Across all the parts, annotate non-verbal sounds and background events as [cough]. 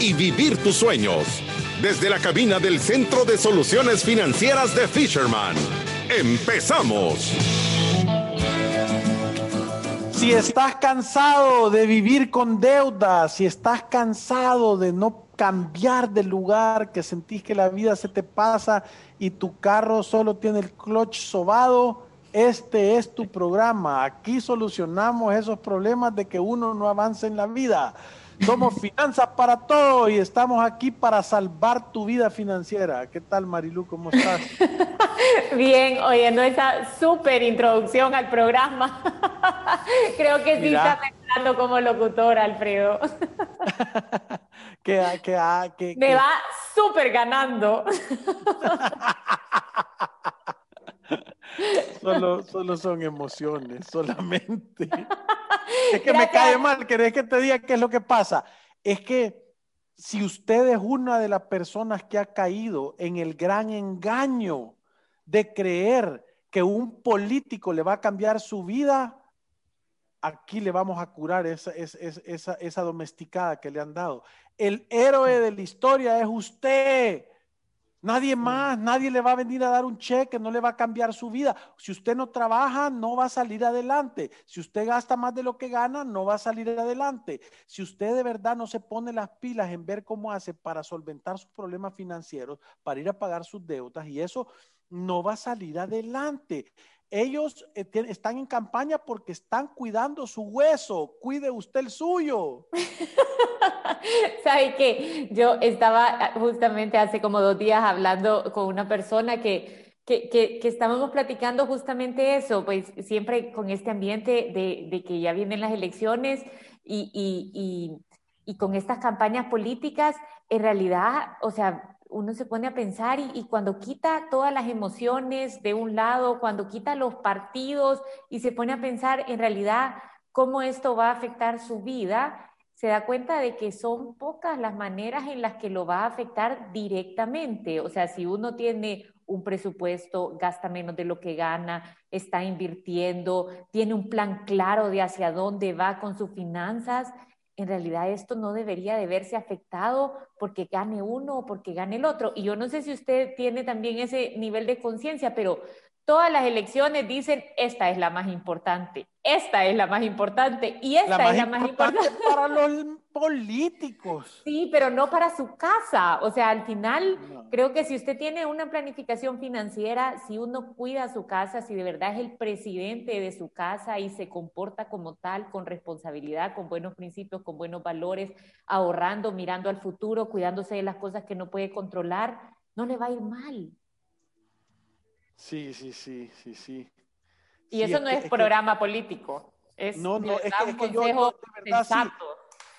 y vivir tus sueños. Desde la cabina del Centro de Soluciones Financieras de Fisherman. ¡Empezamos! Si estás cansado de vivir con deudas, si estás cansado de no cambiar de lugar, que sentís que la vida se te pasa y tu carro solo tiene el clutch sobado, este es tu programa. Aquí solucionamos esos problemas de que uno no avance en la vida. Somos Finanzas para Todo y estamos aquí para salvar tu vida financiera. ¿Qué tal, Marilu? ¿Cómo estás? [laughs] Bien, oyendo esa súper introducción al programa. [laughs] Creo que sí está mejorando como locutor, Alfredo. [laughs] Me va súper ganando. Solo, solo son emociones, solamente. [laughs] Es que me cae mal, ¿querés que te diga qué es lo que pasa? Es que si usted es una de las personas que ha caído en el gran engaño de creer que un político le va a cambiar su vida, aquí le vamos a curar esa, esa, esa domesticada que le han dado. El héroe de la historia es usted. Nadie más, nadie le va a venir a dar un cheque, no le va a cambiar su vida. Si usted no trabaja, no va a salir adelante. Si usted gasta más de lo que gana, no va a salir adelante. Si usted de verdad no se pone las pilas en ver cómo hace para solventar sus problemas financieros, para ir a pagar sus deudas, y eso no va a salir adelante. Ellos eh, están en campaña porque están cuidando su hueso. Cuide usted el suyo. [laughs] ¿Sabe qué? Yo estaba justamente hace como dos días hablando con una persona que, que, que, estábamos platicando justamente eso, pues siempre con este ambiente de, de que ya vienen las elecciones y, y, y, y con estas campañas políticas, en realidad, o sea, uno se pone a pensar y, cuando quita todas las emociones de un lado, cuando quita los partidos y se pone a pensar en realidad cómo esto va a afectar su vida, se da cuenta de que son pocas las maneras en las que lo va a afectar directamente. O sea, si uno tiene un presupuesto, gasta menos de lo que gana, está invirtiendo, tiene un plan claro de hacia dónde va con sus finanzas, en realidad esto no debería de verse afectado porque gane uno o porque gane el otro. Y yo no sé si usted tiene también ese nivel de conciencia, pero todas las elecciones dicen, esta es la más importante, esta es la más importante y esta es la más importante. Para los políticos. Sí, pero no para su casa. O sea, al final, creo que si usted tiene una planificación financiera, si uno cuida su casa, si de verdad es el presidente de su casa y se comporta como tal, con responsabilidad, con buenos principios, con buenos valores, ahorrando, mirando al futuro, cuidándose de las cosas que no puede controlar, no le va a ir mal. Sí, sí, sí, sí, sí. Y eso no es, programa político. Es, no, no, es que, es yo, de verdad, sí,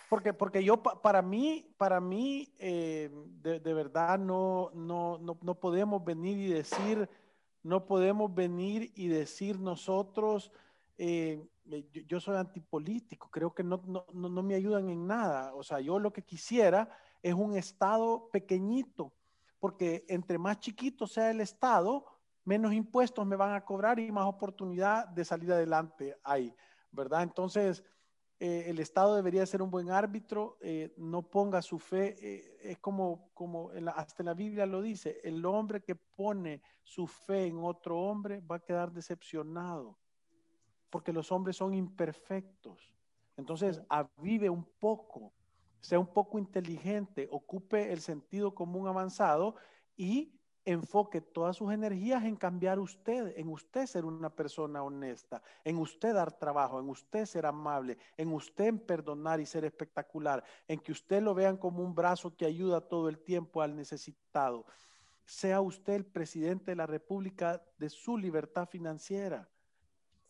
porque, porque yo, para mí, para mí, eh, de, de, verdad, no, no, no, no, podemos venir y decir, no podemos venir y decir nosotros, eh, yo, yo, soy antipolítico, creo que no, no, no me ayudan en nada. O sea, yo lo que quisiera es un Estado pequeñito, porque entre más chiquito sea el Estado, menos impuestos me van a cobrar y más oportunidad de salir adelante hay, ¿verdad? Entonces, eh, el Estado debería ser un buen árbitro, eh, no ponga su fe, eh, es como, como en la, hasta en la Biblia lo dice, el hombre que pone su fe en otro hombre va a quedar decepcionado, porque los hombres son imperfectos. Entonces, avive un poco, sea un poco inteligente, ocupe el sentido común avanzado y enfoque todas sus energías en cambiar usted, en usted ser una persona honesta, en usted dar trabajo, en usted ser amable, en usted perdonar y ser espectacular, en que usted lo vean como un brazo que ayuda todo el tiempo al necesitado. Sea usted el presidente de la República de su libertad financiera.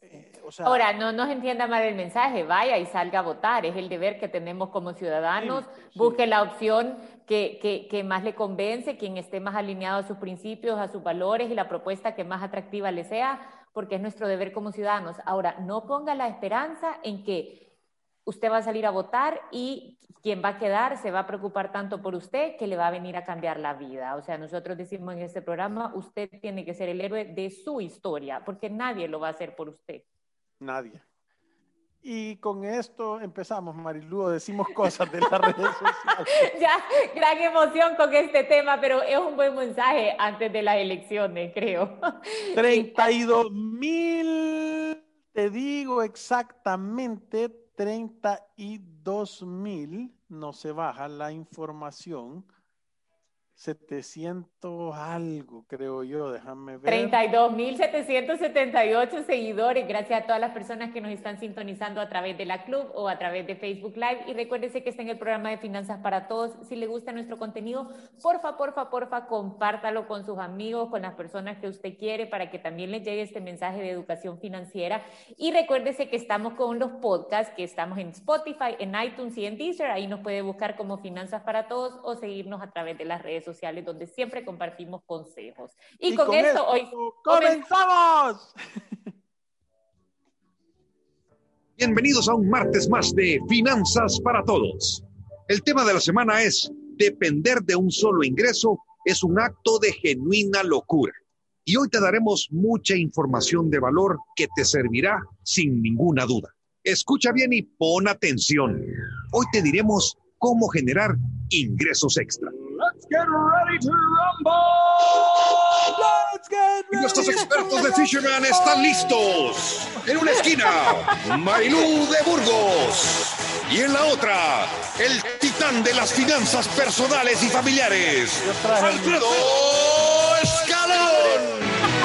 Eh, Ahora, no nos entienda mal el mensaje, vaya y salga a votar, es el deber que tenemos como ciudadanos, busque la opción que, que, que, más le convence, quien esté más alineado a sus principios, a sus valores y la propuesta que más atractiva le sea, porque es nuestro deber como ciudadanos. Ahora, no ponga la esperanza en que usted va a salir a votar y quien va a quedar se va a preocupar tanto por usted que le va a venir a cambiar la vida. O sea, nosotros decimos en este programa, usted tiene que ser el héroe de su historia, porque nadie lo va a hacer por usted. Nadie. Y con esto empezamos, Marilu, decimos cosas de las redes sociales. [laughs] ya, gran emoción con este tema, pero es un buen mensaje antes de las elecciones, creo. [laughs] 32 mil, te digo exactamente, 32 mil, no se baja la información 700 algo, creo yo, déjame ver. 32.778 seguidores, gracias a todas las personas que nos están sintonizando a través de la club o a través de Facebook Live. Y recuérdese que está en el programa de Finanzas para Todos. Si le gusta nuestro contenido, porfa, porfa, porfa, compártalo con sus amigos, con las personas que usted quiere, para que también les llegue este mensaje de educación financiera. Y recuérdese que estamos con los podcasts, que estamos en Spotify, en iTunes y en Deezer. Ahí nos puede buscar como Finanzas para Todos o seguirnos a través de las redes sociales donde siempre compartimos consejos. Y, con, esto, hoy comenzamos. Bienvenidos a un martes más de Finanzas para Todos. El tema de la semana es depender de un solo ingreso es un acto de genuina locura. Y hoy te daremos mucha información de valor que te servirá sin ninguna duda. Escucha bien y pon atención. Hoy te diremos cómo generar ingresos extra. Get ready to rumble. Let's get ready y nuestros expertos de Fisherman están listos. En una esquina, Marilú de Burgos. Y en la otra, el titán de las finanzas personales y familiares, Alfredo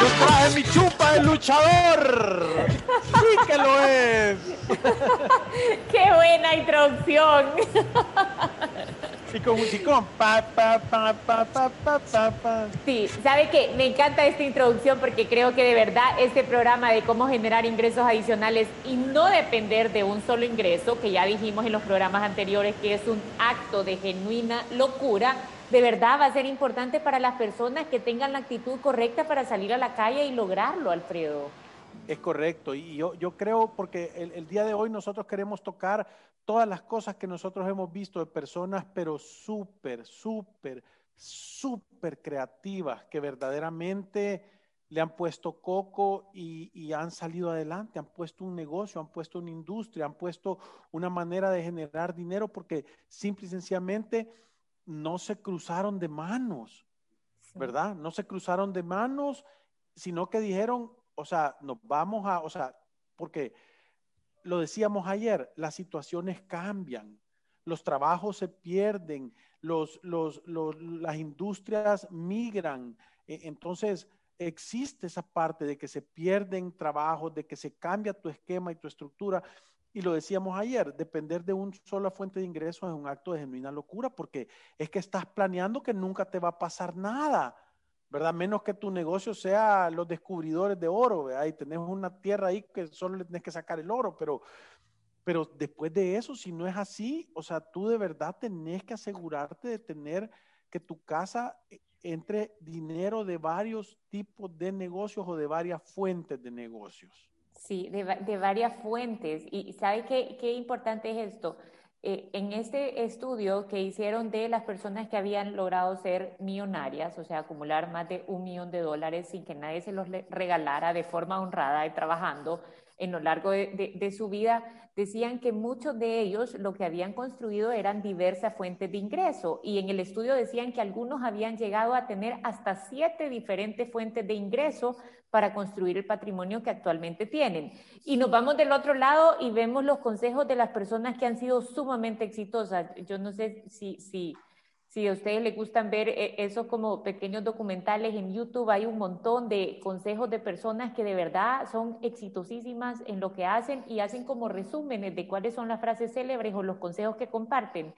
Yo traje mi chupa el luchador. Sí que lo es. Qué buena introducción. Y con musicón. Pa, pa, pa, pa, pa, pa, pa, Sí, ¿sabe qué? Me encanta esta introducción porque creo que de verdad este programa de cómo generar ingresos adicionales y no depender de un solo ingreso, que ya dijimos en los programas anteriores que es un acto de genuina locura, de verdad va a ser importante para las personas que tengan la actitud correcta para salir a la calle y lograrlo, Alfredo. Es correcto, y yo, yo creo, porque el, día de hoy nosotros queremos tocar todas las cosas que nosotros hemos visto de personas, pero súper, súper, súper creativas, que verdaderamente le han puesto coco y, y, han salido adelante, han puesto un negocio, han puesto una industria, han puesto una manera de generar dinero, porque simple y sencillamente no se cruzaron de manos, ¿verdad? No se cruzaron de manos, sino que dijeron, o sea, nos vamos a, o sea, porque lo decíamos ayer, las situaciones cambian, los trabajos se pierden, los, los, los, las industrias migran. E, entonces, existe esa parte de que se pierden trabajos, de que se cambia tu esquema y tu estructura. Y lo decíamos ayer, depender de una sola fuente de ingresos es un acto de genuina locura porque es que estás planeando que nunca te va a pasar nada. ¿verdad? Menos que tu negocio sea los descubridores de oro, ¿verdad? Y tenés una tierra ahí que solo le tenés que sacar el oro, pero, pero después de eso, si no es así, o sea, tú de verdad tenés que asegurarte de tener que tu casa eh, entre dinero de varios tipos de negocios o de varias fuentes de negocios. Sí, de, de varias fuentes. Y ¿sabe qué, qué importante es esto? Eh, en este estudio que hicieron de las personas que habían logrado ser millonarias, o sea, acumular más de un millón de dólares sin que nadie se los regalara de forma honrada y trabajando en lo largo de, su vida, decían que muchos de ellos lo que habían construido eran diversas fuentes de ingreso y en el estudio decían que algunos habían llegado a tener hasta siete diferentes fuentes de ingreso para construir el patrimonio que actualmente tienen. Y nos vamos del otro lado y vemos los consejos de las personas que han sido sumamente exitosas. Yo no sé si, si, si a ustedes les gustan ver eh, esos como pequeños documentales en YouTube, hay un montón de consejos de personas que de verdad son exitosísimas en lo que hacen y hacen como resúmenes de cuáles son las frases célebres o los consejos que comparten.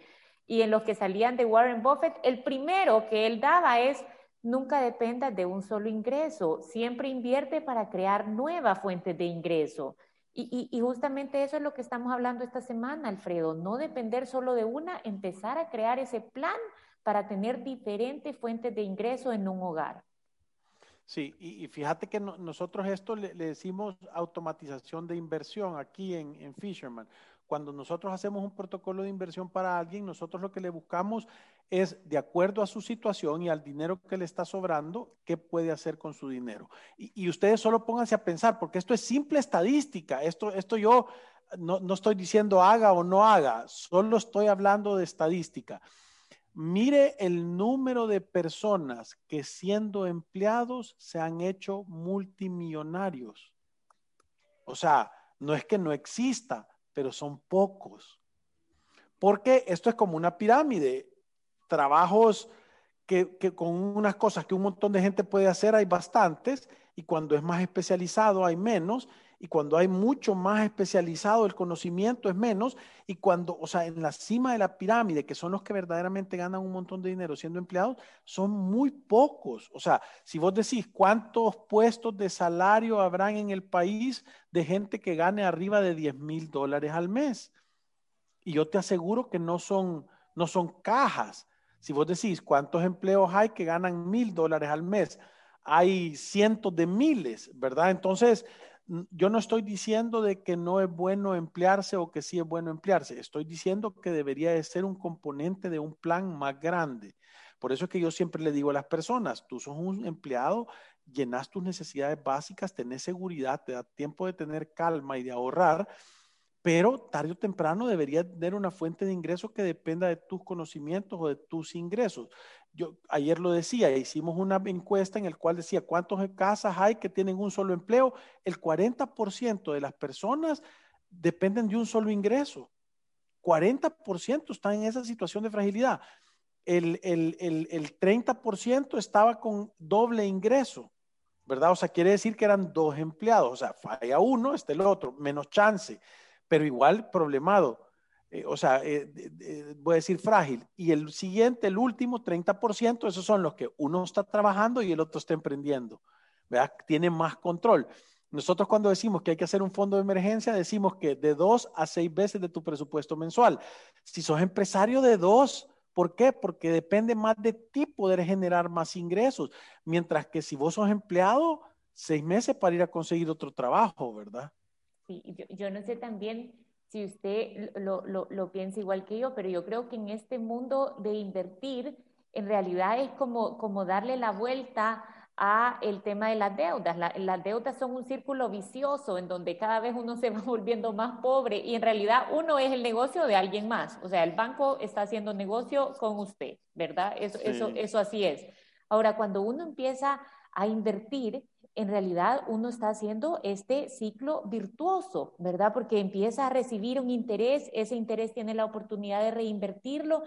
Y en los que salían de Warren Buffett, el primero que él daba es Nunca dependa de un solo ingreso, siempre invierte para crear nuevas fuentes de ingreso. Y, y, justamente eso es lo que estamos hablando esta semana, Alfredo, no depender solo de una, empezar a crear ese plan para tener diferentes fuentes de ingreso en un hogar. Sí, y, fíjate que nosotros esto le, decimos automatización de inversión aquí en, en Fisherman. Cuando nosotros hacemos un protocolo de inversión para alguien, nosotros lo que le buscamos es, de acuerdo a su situación y al dinero que le está sobrando, qué puede hacer con su dinero. Y, ustedes solo pónganse a pensar, porque esto es simple estadística. Esto, esto yo no, no estoy diciendo haga o no haga, solo estoy hablando de estadística. Mire el número de personas que siendo empleados se han hecho multimillonarios. O sea, no es que no exista, pero son pocos. Porque esto es como una pirámide. Trabajos que, con unas cosas que un montón de gente puede hacer hay bastantes y cuando es más especializado hay menos y cuando hay mucho más especializado el conocimiento es menos y cuando, o sea, en la cima de la pirámide, que son los que verdaderamente ganan un montón de dinero siendo empleados, son muy pocos. O sea, si vos decís cuántos puestos de salario habrán en el país de gente que gane arriba de 10 mil dólares al mes. Y yo te aseguro que no son, no son cajas. Si vos decís cuántos empleos hay que ganan mil dólares al mes, hay cientos de miles, ¿verdad? Entonces, yo no estoy diciendo de que no es bueno emplearse o que sí es bueno emplearse. Estoy diciendo que debería de ser un componente de un plan más grande. Por eso es que yo siempre le digo a las personas, tú sos un empleado, llenas tus necesidades básicas, tenés seguridad, te da tiempo de tener calma y de ahorrar, pero tarde o temprano debería tener una fuente de ingresos que dependa de tus conocimientos o de tus ingresos yo ayer lo decía, hicimos una encuesta en el cual decía cuántas casas hay que tienen un solo empleo. El 40% de las personas dependen de un solo ingreso. 40% están en esa situación de fragilidad. El 30% estaba con doble ingreso, ¿verdad? O sea, quiere decir que eran dos empleados. O sea, falla uno, está el otro, menos chance, pero igual problemado. Eh, o sea, eh, voy a decir frágil. Y el siguiente, el último, 30%, esos son los que uno está trabajando y el otro está emprendiendo. ¿verdad? Tiene más control. Nosotros cuando decimos que hay que hacer un fondo de emergencia, decimos que de dos a seis veces de tu presupuesto mensual. Si sos empresario de dos, ¿por qué? Porque depende más de ti poder generar más ingresos. Mientras que si vos sos empleado, seis meses para ir a conseguir otro trabajo, ¿verdad? Sí, yo, yo no sé también si usted lo, lo, lo, piensa igual que yo, pero yo creo que en este mundo de invertir, en realidad es como, como darle la vuelta a el tema de las deudas. las deudas son un círculo vicioso en donde cada vez uno se va [laughs] volviendo más pobre y en realidad uno es el negocio de alguien más. O sea, el banco está haciendo negocio con usted, ¿verdad? Eso, eso, eso así es. Ahora, cuando uno empieza a invertir, en realidad uno está haciendo este ciclo virtuoso, ¿verdad? Porque empieza a recibir un interés, ese interés tiene la oportunidad de reinvertirlo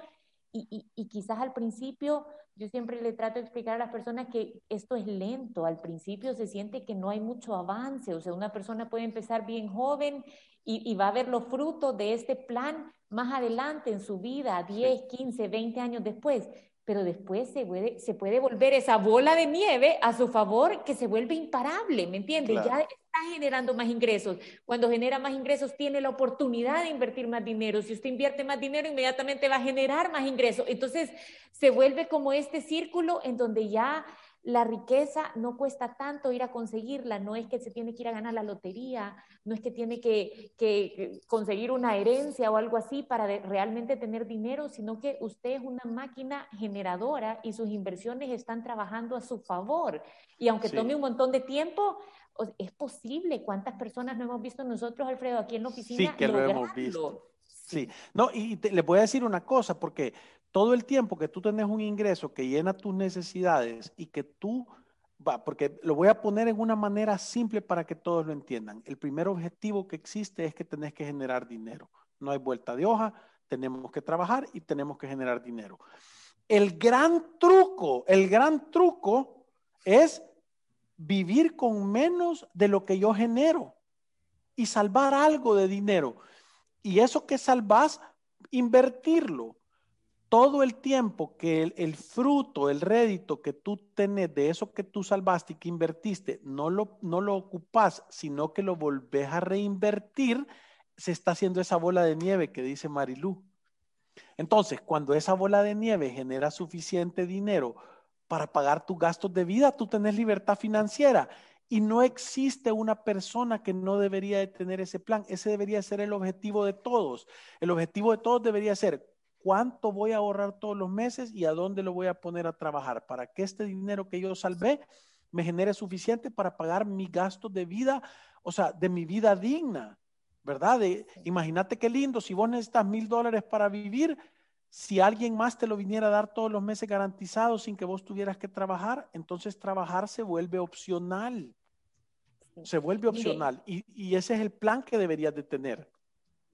y, quizás al principio, yo siempre le trato de explicar a las personas que esto es lento, al principio se siente que no hay mucho avance, o sea, una persona puede empezar bien joven y, y va a ver los frutos de este plan más adelante en su vida, 10, 15, 20 años después pero después se puede, se puede volver esa bola de nieve a su favor que se vuelve imparable, ¿me entiendes? Ya está generando más ingresos. Cuando genera más ingresos tiene la oportunidad de invertir más dinero. Si usted invierte más dinero, inmediatamente va a generar más ingresos. Entonces se vuelve como este círculo en donde ya la riqueza no cuesta tanto ir a conseguirla, no es que se tiene que ir a ganar la lotería, no es que tiene que, conseguir una herencia o algo así para realmente tener dinero, sino que usted es una máquina generadora y sus inversiones están trabajando a su favor. Y aunque tome un montón de tiempo, es posible. ¿Cuántas personas no hemos visto nosotros, Alfredo, aquí en la oficina? Sí, que lo hemos visto. Sí, no, y le voy a decir una cosa, porque todo el tiempo que tú tenés un ingreso que llena tus necesidades y que tú, va, porque lo voy a poner en una manera simple para que todos lo entiendan. El primer objetivo que existe es que tenés que generar dinero. No hay vuelta de hoja, tenemos que trabajar y tenemos que generar dinero. El gran truco, el gran truco es vivir con menos de lo que yo genero y salvar algo de dinero. Y eso que salvas, invertirlo todo el tiempo que el, fruto, el rédito que tú tenés de eso que tú salvaste y que invertiste, no lo, no lo ocupas, sino que lo volvés a reinvertir, se está haciendo esa bola de nieve que dice Marilú. Entonces, cuando esa bola de nieve genera suficiente dinero para pagar tus gastos de vida, tú tenés libertad financiera. Y no existe una persona que no debería de tener ese plan. Ese debería ser el objetivo de todos. El objetivo de todos debería ser cuánto voy a ahorrar todos los meses y a dónde lo voy a poner a trabajar para que este dinero que yo salvé me genere suficiente para pagar mi gasto de vida, o sea, de mi vida digna. ¿verdad? Imagínate qué lindo, si vos necesitas mil dólares para vivir, si alguien más te lo viniera a dar todos los meses garantizados sin que vos tuvieras que trabajar, entonces trabajar se vuelve opcional. Se vuelve opcional. Y, ese es el plan que deberías de tener.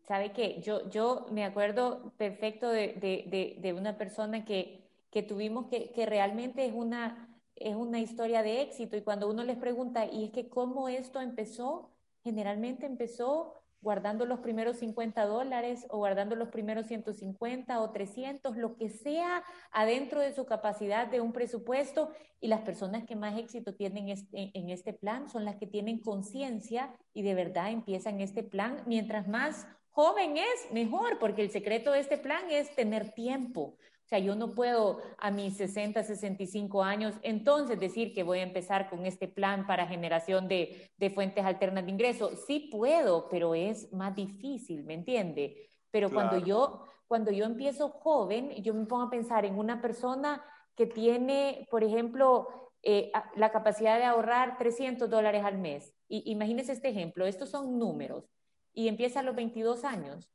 ¿Sabe qué? Yo, yo me acuerdo perfecto de, una persona que, que tuvimos que, que realmente es una, es una historia de éxito. Y cuando uno les pregunta, ¿y es que cómo esto empezó? Generalmente empezó guardando los primeros 50 dólares o guardando los primeros 150 o 300, lo que sea adentro de su capacidad de un presupuesto. Y las personas que más éxito tienen en este plan son las que tienen conciencia y de verdad empiezan este plan. Mientras más joven es, mejor, porque el secreto de este plan es tener tiempo. O sea, yo no puedo a mis 60, 65 años entonces decir que voy a empezar con este plan para generación de, fuentes alternas de ingreso. Sí puedo, pero es más difícil, ¿me entiende? Pero cuando, yo, cuando yo empiezo joven, yo me pongo a pensar en una persona que tiene, por ejemplo, eh, la capacidad de ahorrar 300 dólares al mes. Y imagínese este ejemplo, estos son números. Y empieza a los 22 años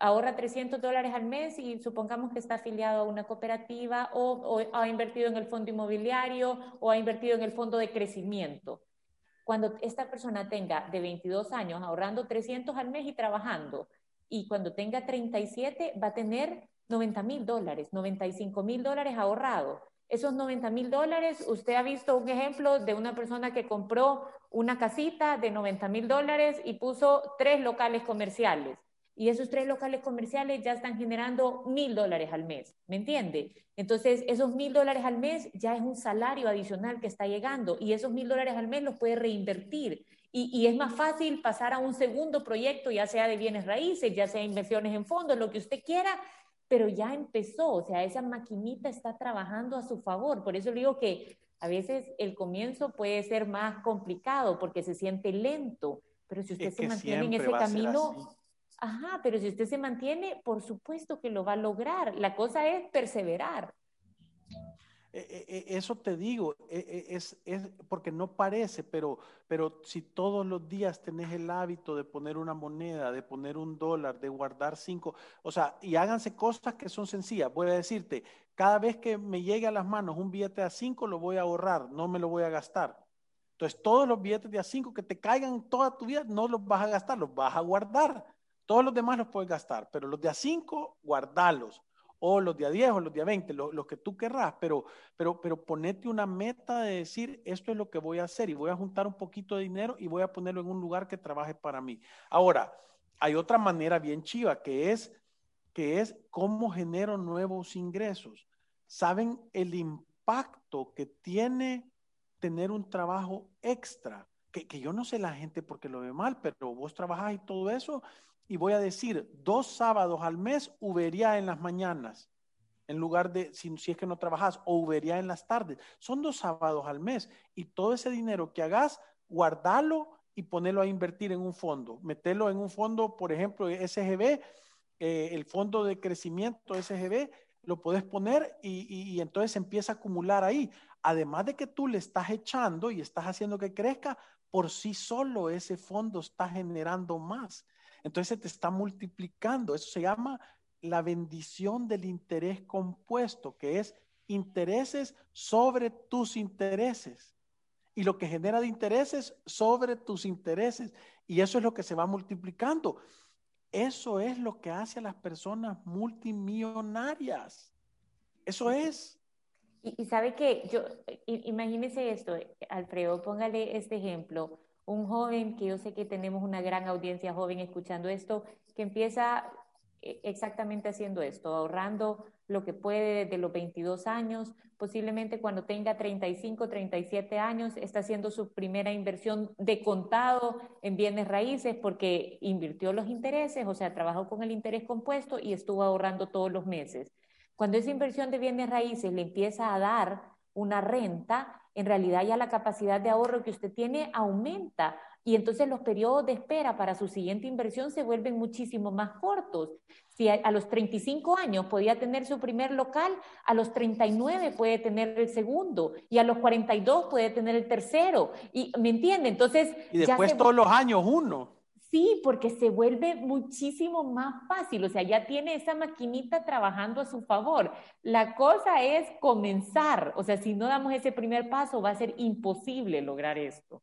ahorra 300 dólares al mes y supongamos que está afiliado a una cooperativa o, ha invertido en el fondo inmobiliario o ha invertido en el fondo de crecimiento. Cuando esta persona tenga de 22 años ahorrando 300 al mes y trabajando, y cuando tenga 37 va a tener 90 mil dólares, 95 mil dólares ahorrados. Esos 90 mil dólares, usted ha visto un ejemplo de una persona que compró una casita de 90 mil dólares y puso tres locales comerciales y esos tres locales comerciales ya están generando mil dólares al mes, ¿me entiende? Entonces, esos mil dólares al mes ya es un salario adicional que está llegando y esos mil dólares al mes los puede reinvertir. Y, y, es más fácil pasar a un segundo proyecto, ya sea de bienes raíces, ya sea inversiones en fondos, lo que usted quiera, pero ya empezó, o sea, esa maquinita está trabajando a su favor. Por eso le digo que a veces el comienzo puede ser más complicado porque se siente lento, pero si usted se mantiene en ese camino Ajá, pero si usted se mantiene, por supuesto que lo va a lograr. La cosa es perseverar. E, e, e, eso te digo, es, es, porque no parece, pero, pero si todos los días tenés el hábito de poner una moneda, de poner un dólar, de guardar cinco, o sea, y háganse cosas que son sencillas. Voy a decirte, cada vez que me llegue a las manos un billete a cinco, lo voy a ahorrar, no me lo voy a gastar. Entonces, todos los billetes de a cinco que te caigan toda tu vida, no los vas a gastar, los vas a guardar. Todos los demás los puedes gastar, pero los de a 5, guardalos. O los de a 10 o los de a 20, los, que tú querrás, pero, pero, pero ponete una meta de decir, esto es lo que voy a hacer y voy a juntar un poquito de dinero y voy a ponerlo en un lugar que trabaje para mí. Ahora, hay otra manera bien chiva que es, que es cómo genero nuevos ingresos. ¿Saben el impacto que tiene tener un trabajo extra? Que, que, yo no sé la gente porque lo ve mal, pero vos trabajás y todo eso, y voy a decir, dos sábados al mes ubería en las mañanas, en lugar de, si, es que no trabajas, o ubería en las tardes. Son dos sábados al mes y todo ese dinero que hagas, guardalo y ponerlo a invertir en un fondo. Meterlo en un fondo, por ejemplo, SGB, eh, el fondo de crecimiento SGB, lo puedes poner y, y, entonces empieza a acumular ahí. Además de que tú le estás echando y estás haciendo que crezca, por sí solo ese fondo está generando más. Entonces se te está multiplicando. Eso se llama la bendición del interés compuesto, que es intereses sobre tus intereses. Y lo que genera de intereses sobre tus intereses. Y eso es lo que se va multiplicando. Eso es lo que hace a las personas multimillonarias. Eso es. Y, sabe que yo, imagínese esto, Alfredo, póngale este ejemplo un joven, que yo sé que tenemos una gran audiencia joven escuchando esto, que empieza eh, exactamente haciendo esto, ahorrando lo que puede desde los 22 años, posiblemente cuando tenga 35, 37 años, está haciendo su primera inversión de contado en bienes raíces porque invirtió los intereses, o sea, trabajó con el interés compuesto y estuvo ahorrando todos los meses. Cuando esa inversión de bienes raíces le empieza a dar una renta, en realidad ya la capacidad de ahorro que usted tiene aumenta y entonces los periodos de espera para su siguiente inversión se vuelven muchísimo más cortos. Si a, los 35 años podía tener su primer local, a los 39 puede tener el segundo y a los 42 puede tener el tercero. Y, ¿Me entiende? Entonces... Y después todos los años uno. Sí, porque se vuelve muchísimo más fácil, o sea, ya tiene esa maquinita trabajando a su favor. La cosa es comenzar, o sea, si no damos ese primer paso, va a ser imposible lograr esto.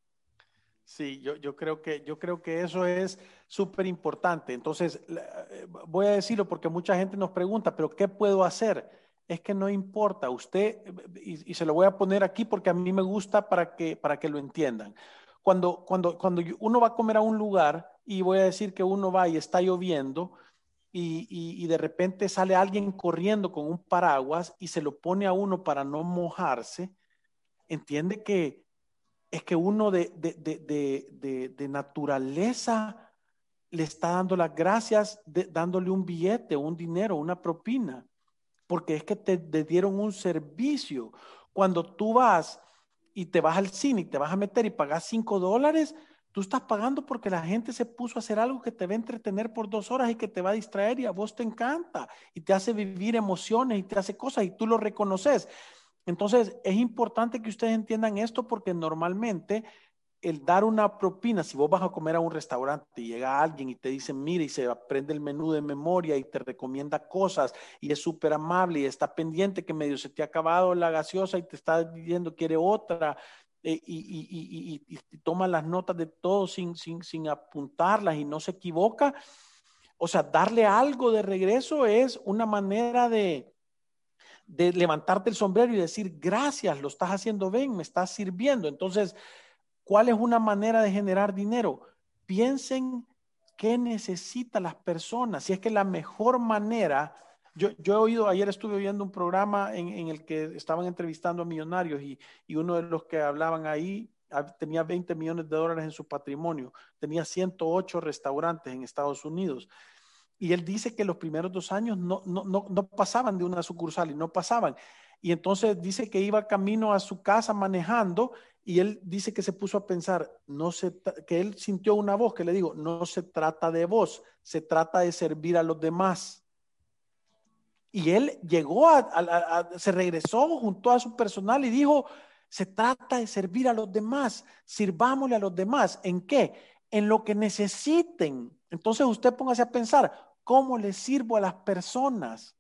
Sí, yo, yo, creo, que, yo creo que eso es súper importante. Entonces, eh, voy a decirlo porque mucha gente nos pregunta, pero ¿qué puedo hacer? Es que no importa, usted, y, y se lo voy a poner aquí porque a mí me gusta para que, para que lo entiendan. Cuando, cuando, cuando uno va a comer a un lugar, y voy a decir que uno va y está lloviendo, y, y, de repente sale alguien corriendo con un paraguas y se lo pone a uno para no mojarse, entiende que es que uno de, de, de, de naturaleza le está dando las gracias, dándole un billete, un dinero, una propina, porque es que te, te dieron un servicio. Cuando tú vas y te vas al cine y te vas a meter y pagas cinco dólares, tú estás pagando porque la gente se puso a hacer algo que te va a entretener por dos horas y que te va a distraer y a vos te encanta y te hace vivir emociones y te hace cosas y tú lo reconoces. Entonces, es importante que ustedes entiendan esto porque normalmente el dar una propina, si vos vas a comer a un restaurante y llega alguien y te dice, mire, y se aprende el menú de memoria y te recomienda cosas y es súper amable y está pendiente que medio se te ha acabado la gaseosa y te está diciendo quiere otra eh, y, y, toma las notas de todo sin, sin, sin apuntarlas y no se equivoca. O sea, darle algo de regreso es una manera de, de levantarte el sombrero y decir, gracias, lo estás haciendo bien, me estás sirviendo. Entonces, ¿Cuál es una manera de generar dinero? Piensen qué necesitan las personas. Si es que la mejor manera, yo, he oído, ayer estuve oyendo un programa en, el que estaban entrevistando a millonarios y, uno de los que hablaban ahí tenía 20 millones de dólares en su patrimonio, tenía 108 restaurantes en Estados Unidos. Y él dice que los primeros dos años no, no, no, no pasaban de una sucursal y no pasaban. Y entonces dice que iba camino a su casa manejando y él dice que se puso a pensar, no se, que él sintió una voz que le digo, no se trata de vos, se trata de servir a los demás. Y él llegó a, se regresó junto a su personal y dijo, se trata de servir a los demás, sirvámosle a los demás. ¿En qué? En lo que necesiten. Entonces usted póngase a pensar, ¿cómo le sirvo a las personas?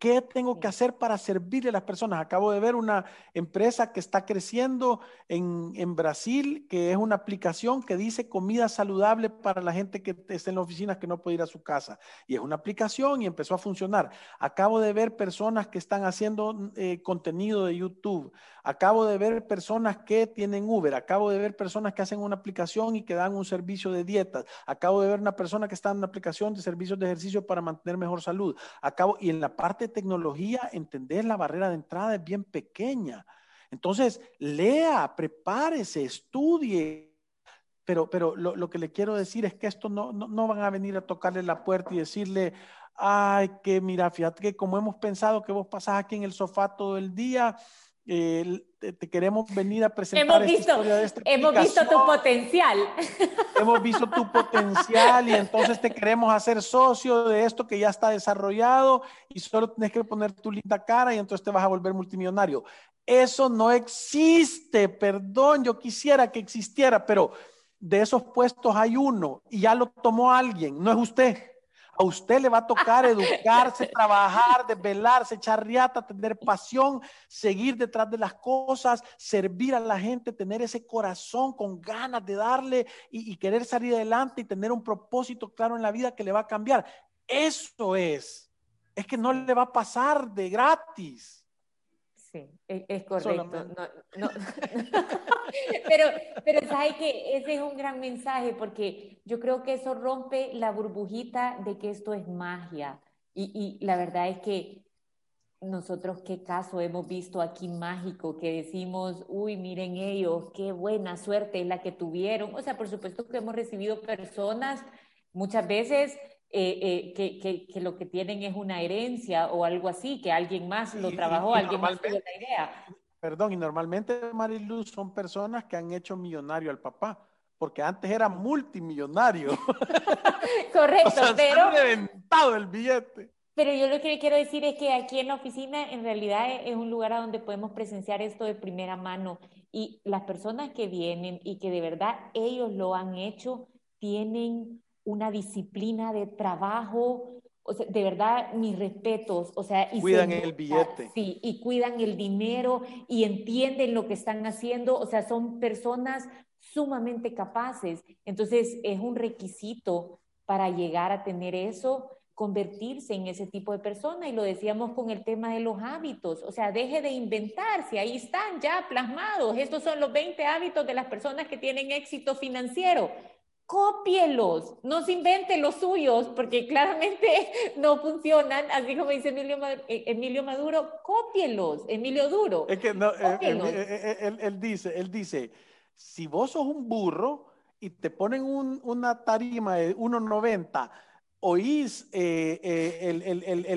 ¿Qué tengo que hacer para servirle a las personas? Acabo de ver una empresa que está creciendo en, en, Brasil, que es una aplicación que dice comida saludable para la gente que está en la oficina que no puede ir a su casa. Y es una aplicación y empezó a funcionar. Acabo de ver personas que están haciendo eh, contenido de YouTube. Acabo de ver personas que tienen Uber. Acabo de ver personas que hacen una aplicación y que dan un servicio de dietas. Acabo de ver una persona que está en una aplicación de servicios de ejercicio para mantener mejor salud. Acabo, y en la parte tecnología, entender la barrera de entrada es bien pequeña. Entonces, lea, prepárese, estudie. Pero, pero lo, que le quiero decir es que esto no, no, van a venir a tocarle la puerta y decirle, ay, que mira, fíjate que como hemos pensado que vos pasás aquí en el sofá todo el día, eh, te, queremos venir a presentar hemos visto, Hemos visto tu potencial. Hemos visto tu potencial y entonces te queremos hacer socio de esto que ya está desarrollado y solo tienes que poner tu linda cara y entonces te vas a volver multimillonario. Eso no existe, perdón, yo quisiera que existiera, pero de esos puestos hay uno y ya lo tomó alguien, no es usted. A usted le va a tocar educarse, [laughs] trabajar, desvelarse, echar riata, tener pasión, seguir detrás de las cosas, servir a la gente, tener ese corazón con ganas de darle y, querer salir adelante y tener un propósito claro en la vida que le va a cambiar. Eso es. Es que no le va a pasar de gratis. Sí, e, es, correcto. [laughs] pero, pero sabes que ese es un gran mensaje porque yo creo que eso rompe la burbujita de que esto es magia. Y, y la verdad es que nosotros qué caso hemos visto aquí mágico que decimos, uy, miren ellos, qué buena suerte es la que tuvieron. O sea, por supuesto que hemos recibido personas muchas veces eh, eh, que, que, lo que tienen es una herencia o algo así, que alguien más lo trabajó, alguien más tuvo la idea. Perdón, y normalmente, Mariluz, son personas que han hecho millonario al papá, porque antes era multimillonario. [laughs] [laughs] Correcto, pero... Ha reventado el billete. Pero yo lo que quiero decir es que aquí en la oficina en realidad es un lugar a donde podemos presenciar esto de primera mano y las personas que vienen y que de verdad ellos lo han hecho, tienen una disciplina de trabajo, o sea, de verdad, mis respetos, o sea, y cuidan el billete. Sí, y cuidan el dinero y entienden lo que están haciendo, o sea, son personas sumamente capaces. Entonces, es un requisito para llegar a tener eso, convertirse en ese tipo de persona. Y lo decíamos con el tema de los hábitos, o sea, deje de inventarse, ahí están ya plasmados. Estos son los 20 hábitos de las personas que tienen éxito financiero cópielos, no se inventen los suyos, porque claramente [laughs] no funcionan, así como dice Emilio, eh, Emilio Maduro, cópielos, Emilio Duro. Es que no, eh, eh, él, dice, él dice, si vos sos un burro y te ponen una tarima de 1.90, oís, el,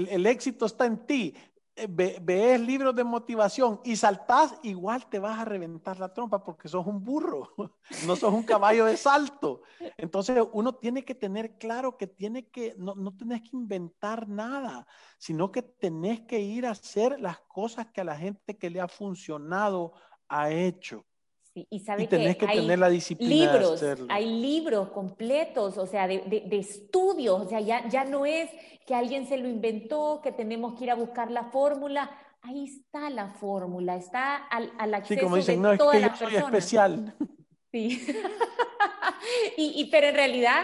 el éxito está en ti, eh, ves libros de motivación y saltás, igual te vas a reventar la trompa porque sos un burro, [laughs] no sos un caballo de salto. Entonces uno tiene que tener claro que tiene que, no, no tenés que inventar nada, sino que tenés que ir a hacer las cosas que a la gente que le ha funcionado ha hecho y sabe tenés que, tener la disciplina libros, de hacerlo. hay libros completos, o sea, de, de, estudios, o sea, ya, ya no es que alguien se lo inventó, que tenemos que ir a buscar la fórmula, ahí está la fórmula, está al, al acceso sí, como dicen, no, es que yo soy especial. [laughs] Sí, [laughs] y, y, pero en realidad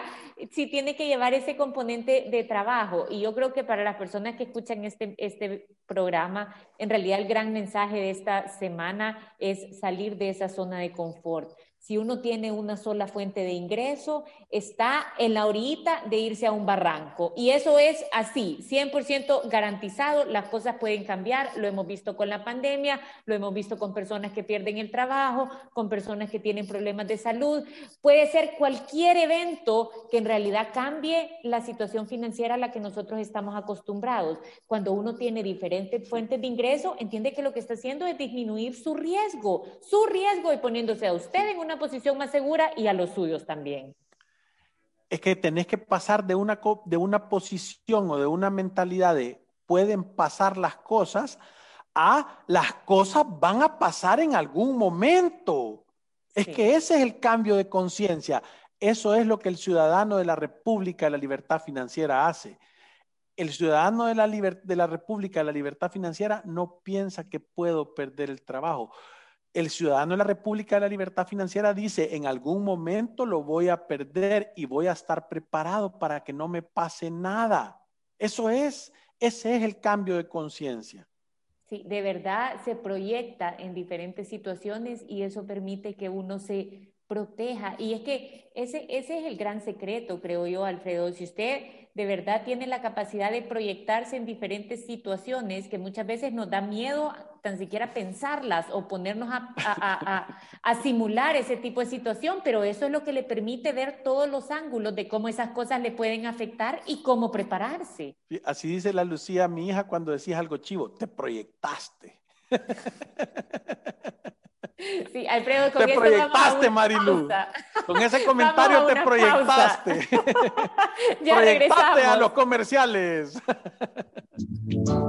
sí tiene que llevar ese componente de trabajo. Y yo creo que para las personas que escuchan este, este programa, en realidad el gran mensaje de esta semana es salir de esa zona de confort. Si uno tiene una sola fuente de ingreso, está en la orilla de irse a un barranco. Y eso es así, 100% garantizado. Las cosas pueden cambiar. Lo hemos visto con la pandemia, lo hemos visto con personas que pierden el trabajo, con personas que tienen problemas de salud. Puede ser cualquier evento que en realidad cambie la situación financiera a la que nosotros estamos acostumbrados. Cuando uno tiene diferentes fuentes de ingreso, entiende que lo que está haciendo es disminuir su riesgo, su riesgo y poniéndose a usted en una posición más segura y a los suyos también. Es que tenés que pasar de una, de una posición o de una mentalidad de pueden pasar las cosas a las cosas van a pasar en algún momento. Es que ese es el cambio de conciencia. Eso es lo que el ciudadano de la República de la Libertad Financiera hace. El ciudadano de la, de la República de la Libertad Financiera no piensa que puedo perder el trabajo el ciudadano de la República de la Libertad Financiera dice, en algún momento lo voy a perder y voy a estar preparado para que no me pase nada. Eso es, ese es el cambio de conciencia. Sí, de verdad se proyecta en diferentes situaciones y eso permite que uno se proteja. Y es que ese, ese es el gran secreto, creo yo, Alfredo. Si usted de verdad tiene la capacidad de proyectarse en diferentes situaciones que muchas veces nos da miedo tan siquiera pensarlas o ponernos a, simular ese tipo de situación, pero eso es lo que le permite ver todos los ángulos de cómo esas cosas le pueden afectar y cómo prepararse. Así dice la Lucía, mi hija, cuando decís algo chivo, te proyectaste. [laughs] [laughs] Sí, Alfredo, con te proyectaste, Marilu. Con ese comentario te proyectaste. [laughs] ya proyectaste a los comerciales. [laughs]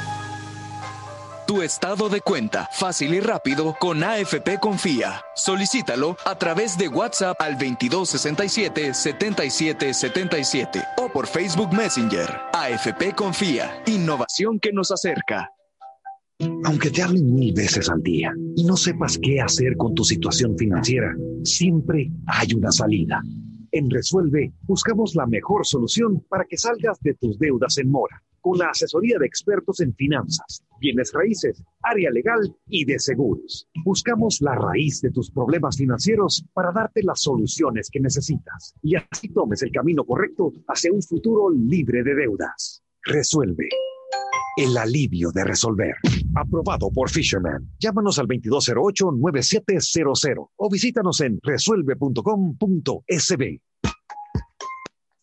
Tu estado de cuenta, fácil y rápido, con AFP Confía. Solicítalo a través de WhatsApp al 2267-7777 o por Facebook Messenger. AFP Confía, innovación que nos acerca. Aunque te hablen mil veces al día y no sepas qué hacer con tu situación financiera, siempre hay una salida. En Resuelve buscamos la mejor solución para que salgas de tus deudas en mora con la asesoría de expertos en finanzas, bienes raíces, área legal y de seguros. Buscamos la raíz de tus problemas financieros para darte las soluciones que necesitas y así tomes el camino correcto hacia un futuro libre de deudas. Resuelve. El alivio de resolver. Aprobado por Fisherman. Llámanos al 2208-9700 o visítanos en resuelve.com.sb.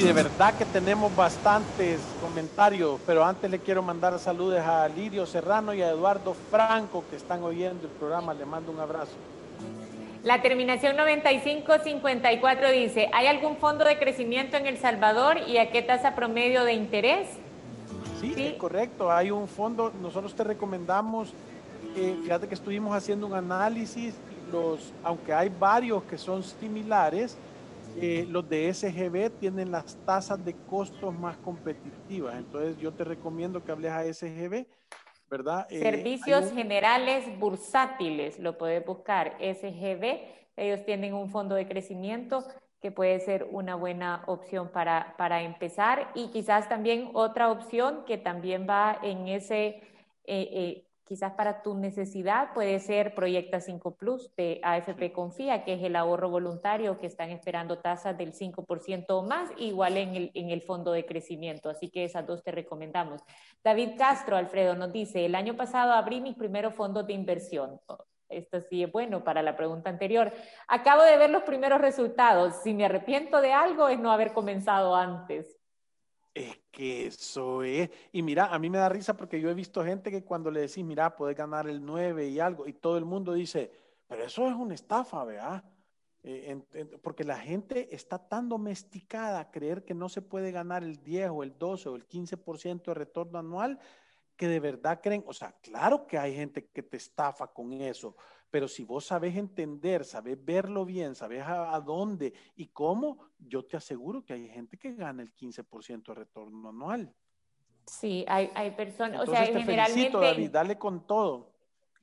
Y de verdad que tenemos bastantes comentarios, pero antes le quiero mandar saludos a Lirio Serrano y a Eduardo Franco que están oyendo el programa. Le mando un abrazo. La terminación 9554 dice, ¿hay algún fondo de crecimiento en El Salvador y a qué tasa promedio de interés? Sí, es correcto. Hay un fondo, nosotros te recomendamos, eh, fíjate que estuvimos haciendo un análisis, los, aunque hay varios que son similares, eh, los de SGB tienen las tasas de costos más competitivas. Entonces yo te recomiendo que hables a SGB, ¿verdad? Eh, Servicios generales bursátiles, lo puedes buscar, SGB. Ellos tienen un fondo de crecimiento que puede ser una buena opción para, para empezar. Y quizás también otra opción que también va en ese, eh, eh, quizás para tu necesidad, puede ser Proyecta 5 Plus de AFP Confía, que es el ahorro voluntario que están esperando tasas del 5% o más, igual en el, en el fondo de crecimiento. Así que esas dos te recomendamos. David Castro, Alfredo, nos dice, el año pasado abrí mis primeros fondos de inversión esto sí es bueno para la pregunta anterior. Acabo de ver los primeros resultados. Si me arrepiento de algo es no haber comenzado antes. Es que eso es. Y mira, a mí me da risa porque yo he visto gente que cuando le decís, mira, puedes ganar el 9 y algo, y todo el mundo dice, pero eso es una estafa, ¿verdad? Eh, porque la gente está tan domesticada a creer que no se puede ganar el 10 o el 12 o el 15% de retorno anual que de verdad creen, o sea, claro que hay gente que te estafa con eso, pero si vos sabes entender, sabes verlo bien, sabes a, dónde y cómo, yo te aseguro que hay gente que gana el 15% de retorno anual. Sí, hay, hay personas, o sea, generalmente... Felicito, David, dale con todo.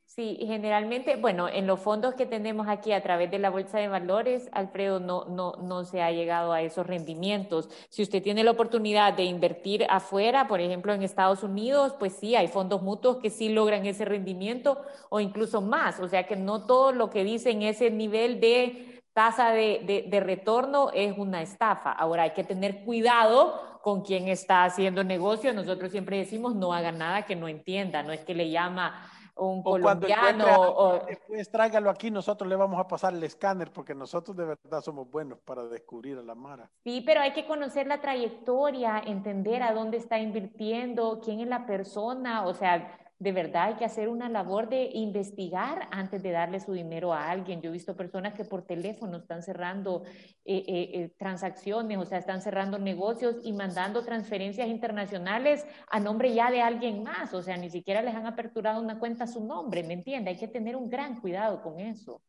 Sí, generalmente, bueno, en los fondos que tenemos aquí a través de la Bolsa de Valores, Alfredo, no, no, no se ha llegado a esos rendimientos. Si usted tiene la oportunidad de invertir afuera, por ejemplo, en Estados Unidos, pues sí, hay fondos mutuos que sí logran ese rendimiento o incluso más. O sea que no todo lo que dice en ese nivel de tasa de, de retorno es una estafa. Ahora hay que tener cuidado con quien está haciendo negocio. Nosotros siempre decimos no haga nada que no entienda, no es que le llama un colombiano. o... Después tráigalo aquí, nosotros le vamos a pasar el escáner porque nosotros de verdad somos buenos para descubrir a la Mara. Sí, pero hay que conocer la trayectoria, entender a dónde está invirtiendo, quién es la persona, o sea, de verdad hay que hacer una labor de investigar antes de darle su dinero a alguien. Yo he visto personas que por teléfono están cerrando eh, eh, eh, transacciones, o sea, están cerrando negocios y mandando transferencias internacionales a nombre ya de alguien más. O sea, ni siquiera les han aperturado una cuenta a su nombre, ¿me entiende? Hay que tener un gran cuidado con eso.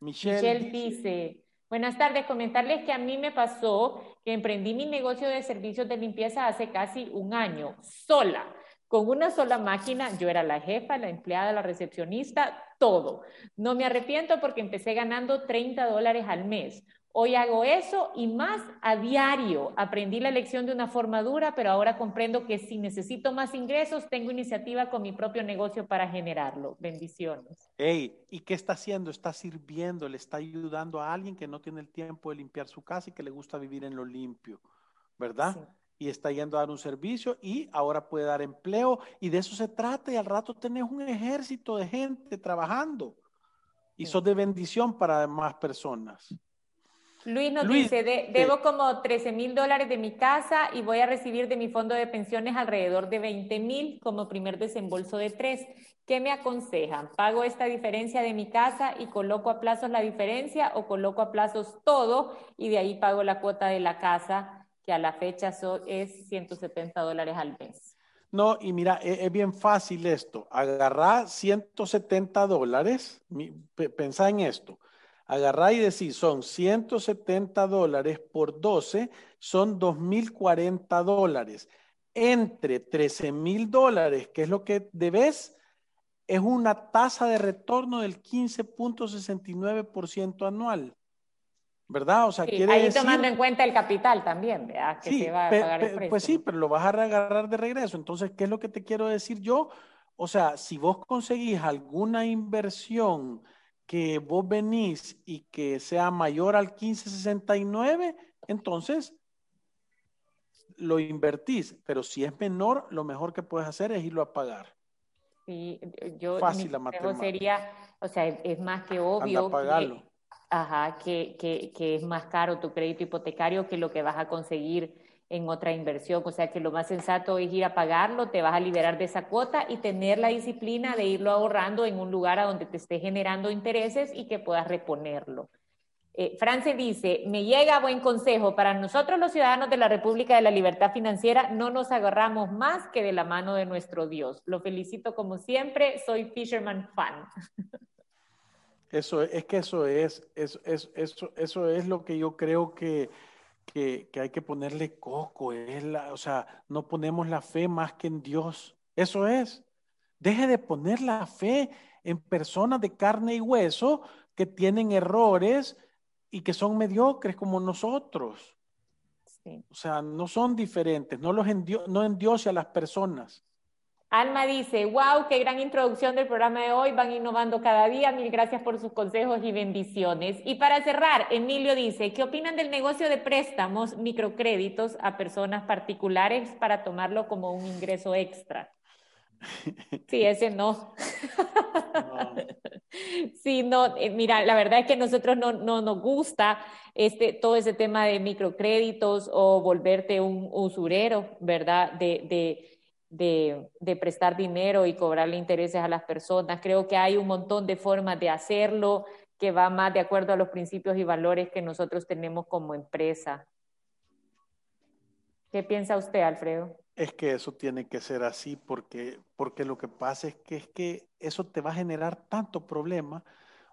Michelle, dice, buenas tardes, comentarles que a mí me pasó que emprendí mi negocio de servicios de limpieza hace casi un año, sola con una sola máquina, yo era la jefa, la empleada, la recepcionista, todo. No me arrepiento porque empecé ganando 30 dólares al mes. Hoy hago eso y más a diario. Aprendí la lección de una forma dura, pero ahora comprendo que si necesito más ingresos, tengo iniciativa con mi propio negocio para generarlo. Bendiciones. Hey, ¿y qué está haciendo? Está sirviendo, le está ayudando a alguien que no tiene el tiempo de limpiar su casa y que le gusta vivir en lo limpio, ¿verdad? Y está yendo a dar un servicio y ahora puede dar empleo y de eso se trata y al rato tenés un ejército de gente trabajando y sos de bendición para más personas. Luis nos dice, debo como 13 mil dólares de mi casa y voy a recibir de mi fondo de pensiones alrededor de 20 mil como primer desembolso de tres. ¿Qué me aconsejan? ¿Pago esta diferencia de mi casa y coloco a plazos la diferencia o coloco a plazos todo y de ahí pago la cuota de la casa? Que a la fecha es 170 dólares al mes. No, y mira, e, es, bien fácil esto. Agarrar 170 dólares, pensá en esto. Agarrá y decís, son 170 dólares por 12, son 2.040 dólares. Entre 13 mil dólares, que es lo que debes, es una tasa de retorno del 15.69% anual. ¿Verdad? O sea, quiere ahí tomando en cuenta el capital también, Que va a pagar el precio. Pues sí, pero lo vas a agarrar de regreso. Entonces, ¿qué es lo que te quiero decir yo? o sea, si vos conseguís alguna inversión que vos venís y que sea mayor al 1569, entonces lo invertís, pero si es menor, lo mejor que puedes hacer es irlo a pagar. Sí, yo Fácil mi sería, o sea, es más que obvio que, ajá, que, es más caro tu crédito hipotecario que lo que vas a conseguir en otra inversión. O sea que lo más sensato es ir a pagarlo, te vas a liberar de esa cuota y tener la disciplina de irlo ahorrando en un lugar a donde te esté generando intereses y que puedas reponerlo. Eh, France dice, me llega buen consejo, para nosotros los ciudadanos de la República de la Libertad Financiera no nos agarramos más que de la mano de nuestro Dios. Lo felicito como siempre, soy Fisherman fan. [laughs] Eso es que eso es, eso, eso, eso es lo que yo creo que, que, hay que ponerle coco. Es la, o sea, no ponemos la fe más que en Dios. Eso es. Deje de poner la fe en personas de carne y hueso que tienen errores y que son mediocres como nosotros. O sea, no son diferentes, no los endio no endiose a las personas. Alma dice, wow, qué gran introducción del programa de hoy, van innovando cada día, mil gracias por sus consejos y bendiciones. Y para cerrar, Emilio dice, ¿qué opinan del negocio de préstamos, microcréditos a personas particulares para tomarlo como un ingreso extra? Sí, ese no. Sí, no, eh, mira, la verdad es que a nosotros no, no, nos gusta este, todo ese tema de microcréditos o volverte un usurero, ¿verdad? De, de, de, prestar dinero y cobrarle intereses a las personas. Creo que hay un montón de formas de hacerlo que va más de acuerdo a los principios y valores que nosotros tenemos como empresa. ¿Qué piensa usted, Alfredo? Es que eso tiene que ser así porque, porque lo que pasa es que, es que eso te va a generar tanto problema.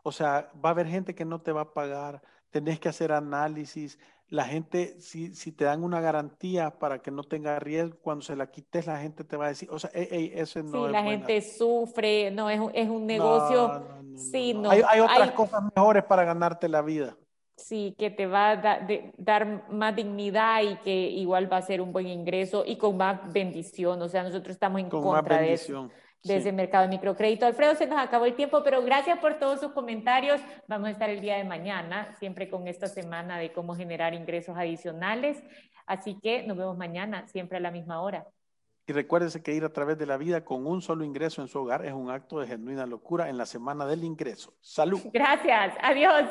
O sea, va a haber gente que no te va a pagar, tenés que hacer análisis. La gente, si, si te dan una garantía para que no tenga riesgo, cuando se la quites, la gente te va a decir, o sea, ey, ese no sí, la gente sufre, no, es, es un negocio. sí, no. Hay, hay otras cosas mejores para ganarte la vida. Sí, que te va a dar más dignidad y que igual va a ser un buen ingreso y con más bendición. O sea, nosotros estamos en contra de, ese mercado de microcrédito. Alfredo, se nos acabó el tiempo, pero gracias por todos sus comentarios. Vamos a estar el día de mañana, siempre con esta semana de cómo generar ingresos adicionales. Así que nos vemos mañana, siempre a la misma hora. Y recuérdese que ir a través de la vida con un solo ingreso en su hogar es un acto de genuina locura en la semana del ingreso. Salud. [laughs] Gracias. Adiós.